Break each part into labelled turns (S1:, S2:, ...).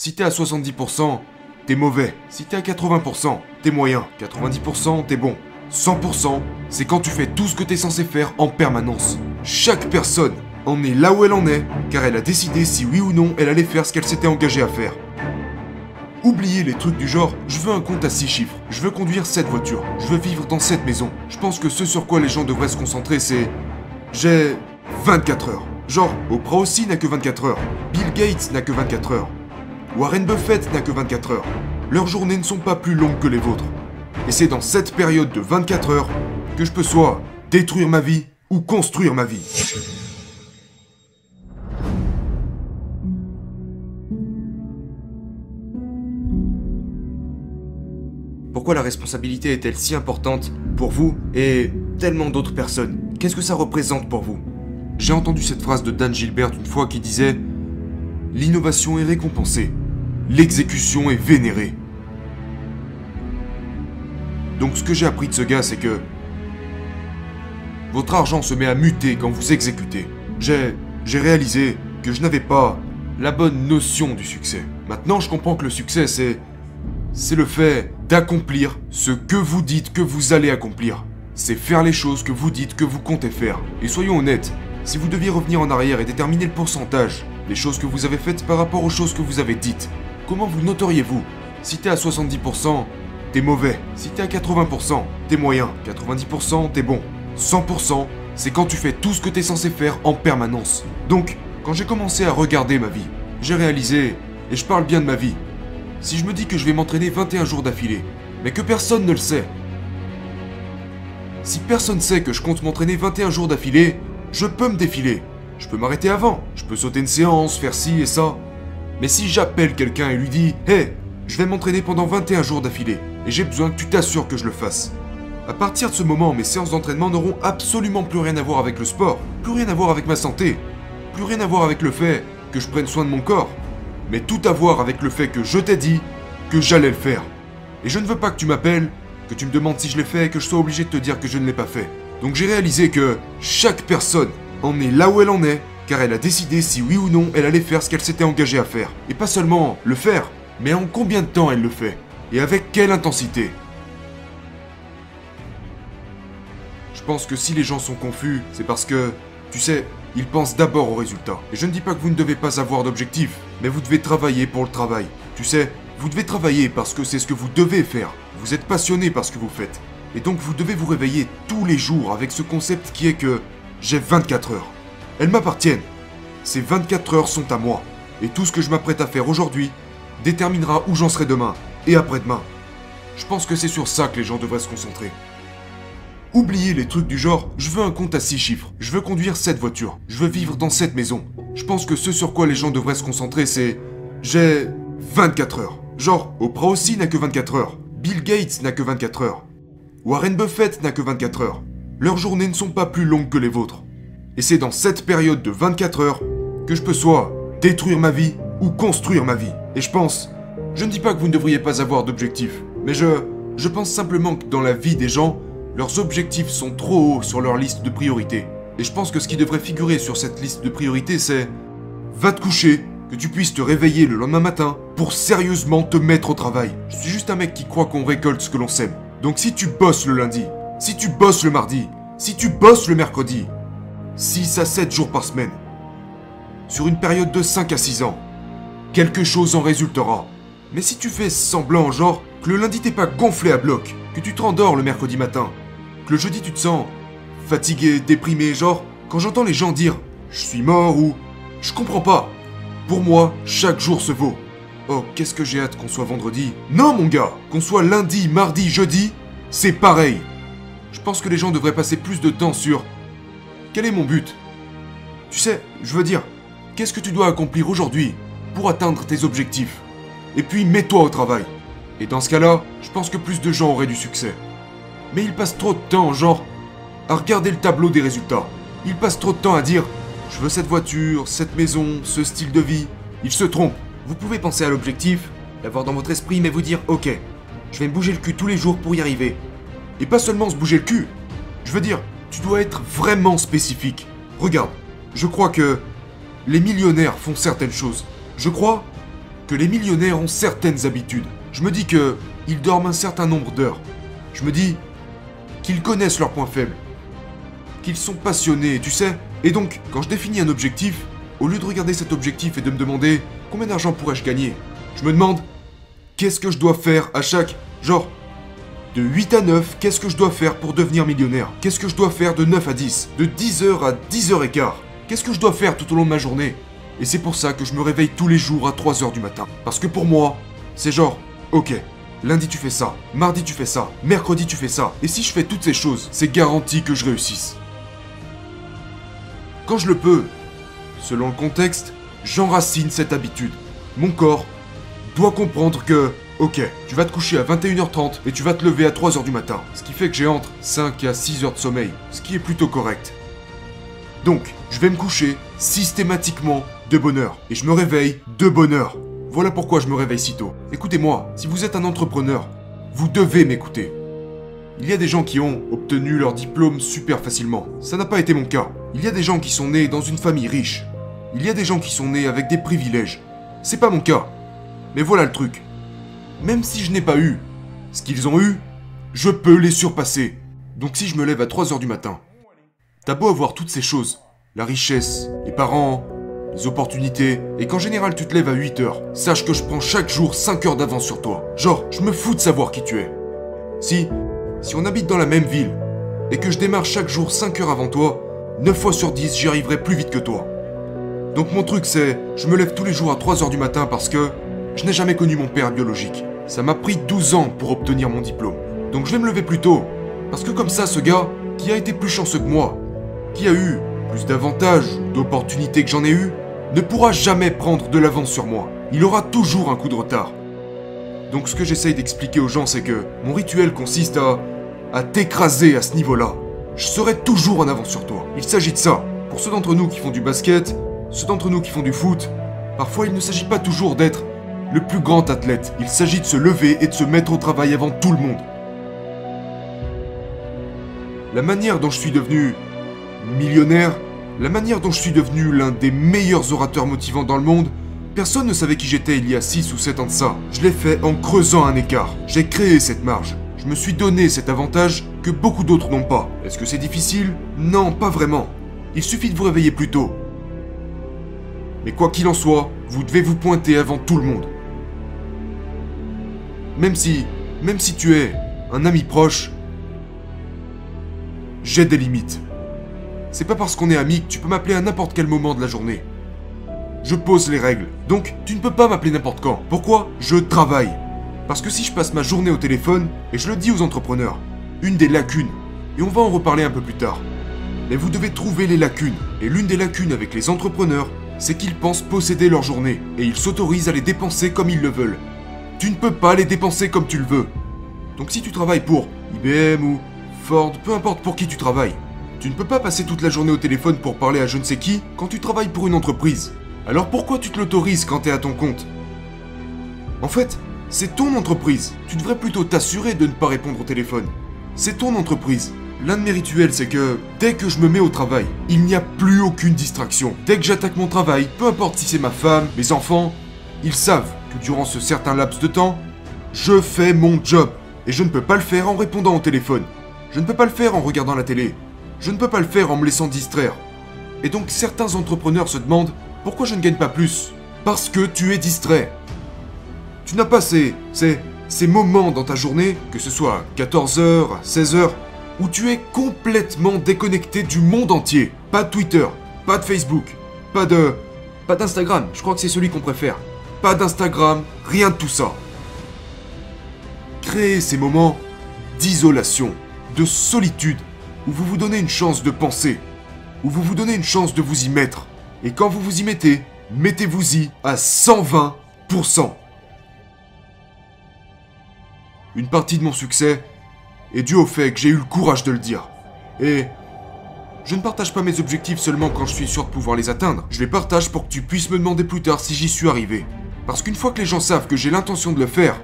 S1: Si t'es à 70%, t'es mauvais. Si t'es à 80%, t'es moyen. 90%, t'es bon. 100%, c'est quand tu fais tout ce que t'es censé faire en permanence. Chaque personne en est là où elle en est, car elle a décidé si oui ou non elle allait faire ce qu'elle s'était engagée à faire. Oubliez les trucs du genre, je veux un compte à 6 chiffres, je veux conduire cette voiture, je veux vivre dans cette maison. Je pense que ce sur quoi les gens devraient se concentrer, c'est... J'ai 24 heures. Genre, Oprah aussi n'a que 24 heures. Bill Gates n'a que 24 heures. Warren Buffett n'a que 24 heures. Leurs journées ne sont pas plus longues que les vôtres. Et c'est dans cette période de 24 heures que je peux soit détruire ma vie ou construire ma vie. Pourquoi la responsabilité est-elle si importante pour vous et tellement d'autres personnes? Qu'est-ce que ça représente pour vous? J'ai entendu cette phrase de Dan Gilbert une fois qui disait L'innovation est récompensée, l'exécution est vénérée. Donc ce que j'ai appris de ce gars, c'est que votre argent se met à muter quand vous exécutez. J'ai réalisé que je n'avais pas la bonne notion du succès. Maintenant, je comprends que le succès, c'est c'est le fait d'accomplir ce que vous dites que vous allez accomplir. C'est faire les choses que vous dites que vous comptez faire. Et soyons honnêtes, si vous deviez revenir en arrière et déterminer le pourcentage des choses que vous avez faites par rapport aux choses que vous avez dites, comment vous noteriez-vous Si t'es à 70%, t'es mauvais. Si t'es à 80%, t'es moyen. 90%, t'es bon. 100%, c'est quand tu fais tout ce que t'es censé faire en permanence. Donc, quand j'ai commencé à regarder ma vie, j'ai réalisé, et je parle bien de ma vie, si je me dis que je vais m'entraîner 21 jours d'affilée, mais que personne ne le sait, si personne sait que je compte m'entraîner 21 jours d'affilée, je peux me défiler. Je peux m'arrêter avant, je peux sauter une séance, faire ci et ça. Mais si j'appelle quelqu'un et lui dis Hé, je vais m'entraîner pendant 21 jours d'affilée, et j'ai besoin que tu t'assures que je le fasse. À partir de ce moment, mes séances d'entraînement n'auront absolument plus rien à voir avec le sport, plus rien à voir avec ma santé, plus rien à voir avec le fait que je prenne soin de mon corps, mais tout à voir avec le fait que je t'ai dit que j'allais le faire. Et je ne veux pas que tu m'appelles, que tu me demandes si je l'ai fait et que je sois obligé de te dire que je ne l'ai pas fait. Donc j'ai réalisé que chaque personne en est là où elle en est, car elle a décidé si oui ou non elle allait faire ce qu'elle s'était engagée à faire. Et pas seulement le faire, mais en combien de temps elle le fait. Et avec quelle intensité. Je pense que si les gens sont confus, c'est parce que, tu sais, ils pensent d'abord au résultat. Et je ne dis pas que vous ne devez pas avoir d'objectif, mais vous devez travailler pour le travail. Tu sais, vous devez travailler parce que c'est ce que vous devez faire. Vous êtes passionné par ce que vous faites. Et donc vous devez vous réveiller tous les jours avec ce concept qui est que j'ai 24 heures. Elles m'appartiennent. Ces 24 heures sont à moi. Et tout ce que je m'apprête à faire aujourd'hui déterminera où j'en serai demain et après-demain. Je pense que c'est sur ça que les gens devraient se concentrer. Oubliez les trucs du genre, je veux un compte à 6 chiffres, je veux conduire cette voiture, je veux vivre dans cette maison. Je pense que ce sur quoi les gens devraient se concentrer, c'est... J'ai 24 heures. Genre, Oprah aussi n'a que 24 heures. Bill Gates n'a que 24 heures. Warren Buffett n'a que 24 heures. Leurs journées ne sont pas plus longues que les vôtres. Et c'est dans cette période de 24 heures que je peux soit détruire ma vie ou construire ma vie. Et je pense, je ne dis pas que vous ne devriez pas avoir d'objectifs, mais je, je pense simplement que dans la vie des gens, leurs objectifs sont trop hauts sur leur liste de priorités. Et je pense que ce qui devrait figurer sur cette liste de priorités, c'est va te coucher, que tu puisses te réveiller le lendemain matin pour sérieusement te mettre au travail. Je suis juste un mec qui croit qu'on récolte ce que l'on sème. Donc si tu bosses le lundi, si tu bosses le mardi, si tu bosses le mercredi, 6 à 7 jours par semaine, sur une période de 5 à 6 ans, quelque chose en résultera. Mais si tu fais semblant, genre, que le lundi t'es pas gonflé à bloc, que tu te rendors le mercredi matin, que le jeudi tu te sens fatigué, déprimé, genre, quand j'entends les gens dire je suis mort ou je comprends pas. Pour moi, chaque jour se vaut. Oh, qu'est-ce que j'ai hâte qu'on soit vendredi. Non, mon gars, qu'on soit lundi, mardi, jeudi, c'est pareil. Je pense que les gens devraient passer plus de temps sur quel est mon but? Tu sais, je veux dire, qu'est-ce que tu dois accomplir aujourd'hui pour atteindre tes objectifs? Et puis mets-toi au travail. Et dans ce cas-là, je pense que plus de gens auraient du succès. Mais ils passent trop de temps, genre, à regarder le tableau des résultats. Ils passent trop de temps à dire je veux cette voiture, cette maison, ce style de vie. Ils se trompent. Vous pouvez penser à l'objectif, l'avoir dans votre esprit, mais vous dire ok, je vais me bouger le cul tous les jours pour y arriver. Et pas seulement se bouger le cul. Je veux dire, tu dois être vraiment spécifique. Regarde, je crois que les millionnaires font certaines choses. Je crois que les millionnaires ont certaines habitudes. Je me dis que ils dorment un certain nombre d'heures. Je me dis qu'ils connaissent leurs points faibles. Qu'ils sont passionnés, tu sais. Et donc, quand je définis un objectif, au lieu de regarder cet objectif et de me demander combien d'argent pourrais-je gagner, je me demande qu'est-ce que je dois faire à chaque... Genre, de 8 à 9, qu'est-ce que je dois faire pour devenir millionnaire? Qu'est-ce que je dois faire de 9 à 10 De 10h à 10h15 Qu'est-ce que je dois faire tout au long de ma journée? Et c'est pour ça que je me réveille tous les jours à 3h du matin. Parce que pour moi, c'est genre, ok, lundi tu fais ça, mardi tu fais ça, mercredi tu fais ça. Et si je fais toutes ces choses, c'est garanti que je réussisse. Quand je le peux, selon le contexte, j'enracine cette habitude. Mon corps doit comprendre que, ok, tu vas te coucher à 21h30 et tu vas te lever à 3h du matin. Ce qui fait que j'ai entre 5 à 6 heures de sommeil, ce qui est plutôt correct. Donc, je vais me coucher systématiquement de bonne heure. Et je me réveille de bonne heure. Voilà pourquoi je me réveille si tôt. Écoutez-moi, si vous êtes un entrepreneur, vous devez m'écouter. Il y a des gens qui ont obtenu leur diplôme super facilement. Ça n'a pas été mon cas. Il y a des gens qui sont nés dans une famille riche. Il y a des gens qui sont nés avec des privilèges. C'est pas mon cas. Mais voilà le truc. Même si je n'ai pas eu ce qu'ils ont eu, je peux les surpasser. Donc si je me lève à 3h du matin, t'as beau avoir toutes ces choses, la richesse, les parents, les opportunités, et qu'en général tu te lèves à 8h, sache que je prends chaque jour 5 heures d'avance sur toi. Genre, je me fous de savoir qui tu es. Si, si on habite dans la même ville, et que je démarre chaque jour 5 heures avant toi, 9 fois sur 10 j'y arriverai plus vite que toi. Donc mon truc c'est, je me lève tous les jours à 3h du matin parce que je n'ai jamais connu mon père biologique. Ça m'a pris 12 ans pour obtenir mon diplôme. Donc je vais me lever plus tôt. Parce que comme ça, ce gars, qui a été plus chanceux que moi, qui a eu plus d'avantages, d'opportunités que j'en ai eu, ne pourra jamais prendre de l'avance sur moi. Il aura toujours un coup de retard. Donc ce que j'essaye d'expliquer aux gens, c'est que mon rituel consiste à... à t'écraser à ce niveau-là. Je serai toujours en avance sur toi. Il s'agit de ça. Pour ceux d'entre nous qui font du basket, ceux d'entre nous qui font du foot, parfois il ne s'agit pas toujours d'être le plus grand athlète. Il s'agit de se lever et de se mettre au travail avant tout le monde. La manière dont je suis devenu millionnaire, la manière dont je suis devenu l'un des meilleurs orateurs motivants dans le monde, personne ne savait qui j'étais il y a 6 ou 7 ans de ça. Je l'ai fait en creusant un écart. J'ai créé cette marge. Je me suis donné cet avantage que beaucoup d'autres n'ont pas. Est-ce que c'est difficile? Non, pas vraiment. Il suffit de vous réveiller plus tôt. Mais quoi qu'il en soit, vous devez vous pointer avant tout le monde. Même si, même si tu es un ami proche, j'ai des limites. C'est pas parce qu'on est amis que tu peux m'appeler à n'importe quel moment de la journée. Je pose les règles. Donc, tu ne peux pas m'appeler n'importe quand. Pourquoi? Je travaille. Parce que si je passe ma journée au téléphone, et je le dis aux entrepreneurs, une des lacunes, et on va en reparler un peu plus tard, mais vous devez trouver les lacunes. Et l'une des lacunes avec les entrepreneurs, c'est qu'ils pensent posséder leur journée, et ils s'autorisent à les dépenser comme ils le veulent. Tu ne peux pas les dépenser comme tu le veux. Donc si tu travailles pour IBM ou Ford, peu importe pour qui tu travailles, tu ne peux pas passer toute la journée au téléphone pour parler à je ne sais qui quand tu travailles pour une entreprise. Alors pourquoi tu te l'autorises quand t'es à ton compte? En fait, c'est ton entreprise. Tu devrais plutôt t'assurer de ne pas répondre au téléphone. C'est ton entreprise. L'un de mes rituels, c'est que dès que je me mets au travail, il n'y a plus aucune distraction. Dès que j'attaque mon travail, peu importe si c'est ma femme, mes enfants, ils savent que durant ce certain laps de temps, je fais mon job. Et je ne peux pas le faire en répondant au téléphone. Je ne peux pas le faire en regardant la télé. Je ne peux pas le faire en me laissant distraire. Et donc certains entrepreneurs se demandent pourquoi je ne gagne pas plus? Parce que tu es distrait. Tu n'as pas ces, ces, moments dans ta journée, que ce soit 14h, 16h, où tu es complètement déconnecté du monde entier. Pas de Twitter, pas de Facebook, pas de... pas d'Instagram, je crois que c'est celui qu'on préfère. Pas d'Instagram, rien de tout ça. Créez ces moments d'isolation, de solitude, où vous vous donnez une chance de penser, où vous vous donnez une chance de vous y mettre. Et quand vous vous y mettez, mettez-vous-y à 120%. Une partie de mon succès est due au fait que j'ai eu le courage de le dire. Et je ne partage pas mes objectifs seulement quand je suis sûr de pouvoir les atteindre. Je les partage pour que tu puisses me demander plus tard si j'y suis arrivé. Parce qu'une fois que les gens savent que j'ai l'intention de le faire,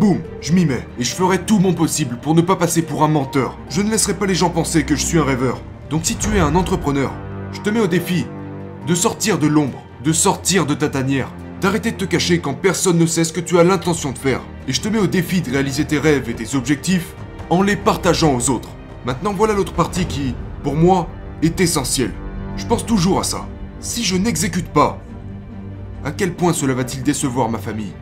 S1: boum, je m'y mets. Et je ferai tout mon possible pour ne pas passer pour un menteur. Je ne laisserai pas les gens penser que je suis un rêveur. Donc si tu es un entrepreneur, je te mets au défi de sortir de l'ombre, de sortir de ta tanière, d'arrêter de te cacher quand personne ne sait ce que tu as l'intention de faire. Et je te mets au défi de réaliser tes rêves et tes objectifs en les partageant aux autres. Maintenant voilà l'autre partie qui, pour moi, est essentielle. Je pense toujours à ça. Si je n'exécute pas, à quel point cela va-t-il décevoir ma famille?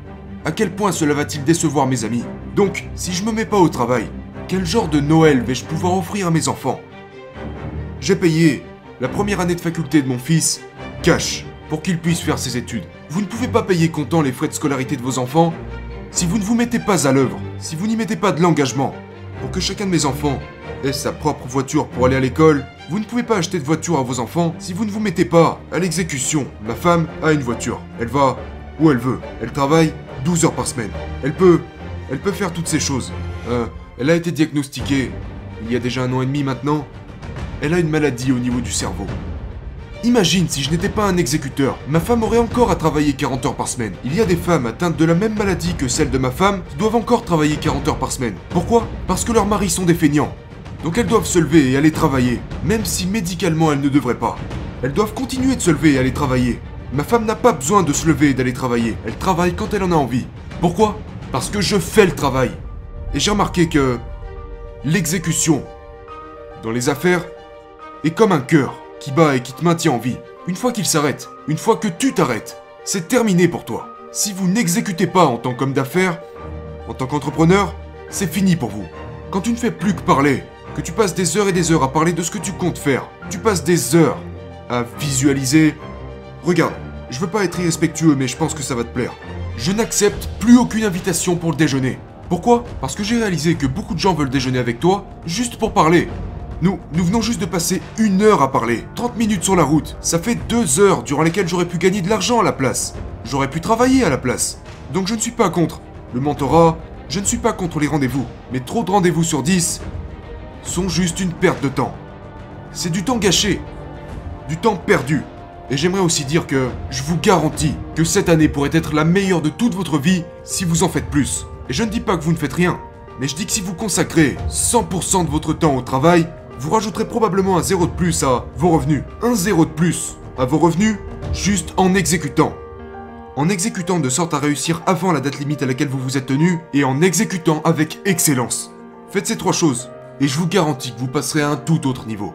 S1: À quel point cela va-t-il décevoir mes amis? Donc, si je me mets pas au travail, quel genre de Noël vais-je pouvoir offrir à mes enfants? J'ai payé la première année de faculté de mon fils cash pour qu'il puisse faire ses études. Vous ne pouvez pas payer comptant les frais de scolarité de vos enfants si vous ne vous mettez pas à l'œuvre, si vous n'y mettez pas de l'engagement. Pour que chacun de mes enfants ait sa propre voiture pour aller à l'école, vous ne pouvez pas acheter de voiture à vos enfants si vous ne vous mettez pas à l'exécution. Ma femme a une voiture. Elle va où elle veut. Elle travaille 12 heures par semaine. Elle peut... Elle peut faire toutes ces choses. Euh, elle a été diagnostiquée il y a déjà un an et demi maintenant. Elle a une maladie au niveau du cerveau. Imagine si je n'étais pas un exécuteur, ma femme aurait encore à travailler 40 heures par semaine. Il y a des femmes atteintes de la même maladie que celle de ma femme qui doivent encore travailler 40 heures par semaine. Pourquoi? Parce que leurs maris sont des feignants. Donc elles doivent se lever et aller travailler, même si médicalement elles ne devraient pas. Elles doivent continuer de se lever et aller travailler. Ma femme n'a pas besoin de se lever et d'aller travailler. Elle travaille quand elle en a envie. Pourquoi? Parce que je fais le travail. Et j'ai remarqué que l'exécution dans les affaires est comme un cœur qui bat et qui te maintient en vie. Une fois qu'il s'arrête, une fois que tu t'arrêtes, c'est terminé pour toi. Si vous n'exécutez pas en tant qu'homme d'affaires, en tant qu'entrepreneur, c'est fini pour vous. Quand tu ne fais plus que parler, que tu passes des heures et des heures à parler de ce que tu comptes faire, tu passes des heures à visualiser. Regarde, je veux pas être irrespectueux, mais je pense que ça va te plaire. Je n'accepte plus aucune invitation pour le déjeuner. Pourquoi? Parce que j'ai réalisé que beaucoup de gens veulent déjeuner avec toi juste pour parler. Nous, nous venons juste de passer une heure à parler. 30 minutes sur la route. Ça fait deux heures durant lesquelles j'aurais pu gagner de l'argent à la place. J'aurais pu travailler à la place. Donc je ne suis pas contre le mentorat, je ne suis pas contre les rendez-vous. Mais trop de rendez-vous sur 10 sont juste une perte de temps. C'est du temps gâché. Du temps perdu. Et j'aimerais aussi dire que je vous garantis que cette année pourrait être la meilleure de toute votre vie si vous en faites plus. Et je ne dis pas que vous ne faites rien, mais je dis que si vous consacrez 100% de votre temps au travail, vous rajouterez probablement un zéro de plus à vos revenus. Un zéro de plus à vos revenus juste en exécutant. En exécutant de sorte à réussir avant la date limite à laquelle vous vous êtes tenu et en exécutant avec excellence. Faites ces trois choses et je vous garantis que vous passerez à un tout autre niveau.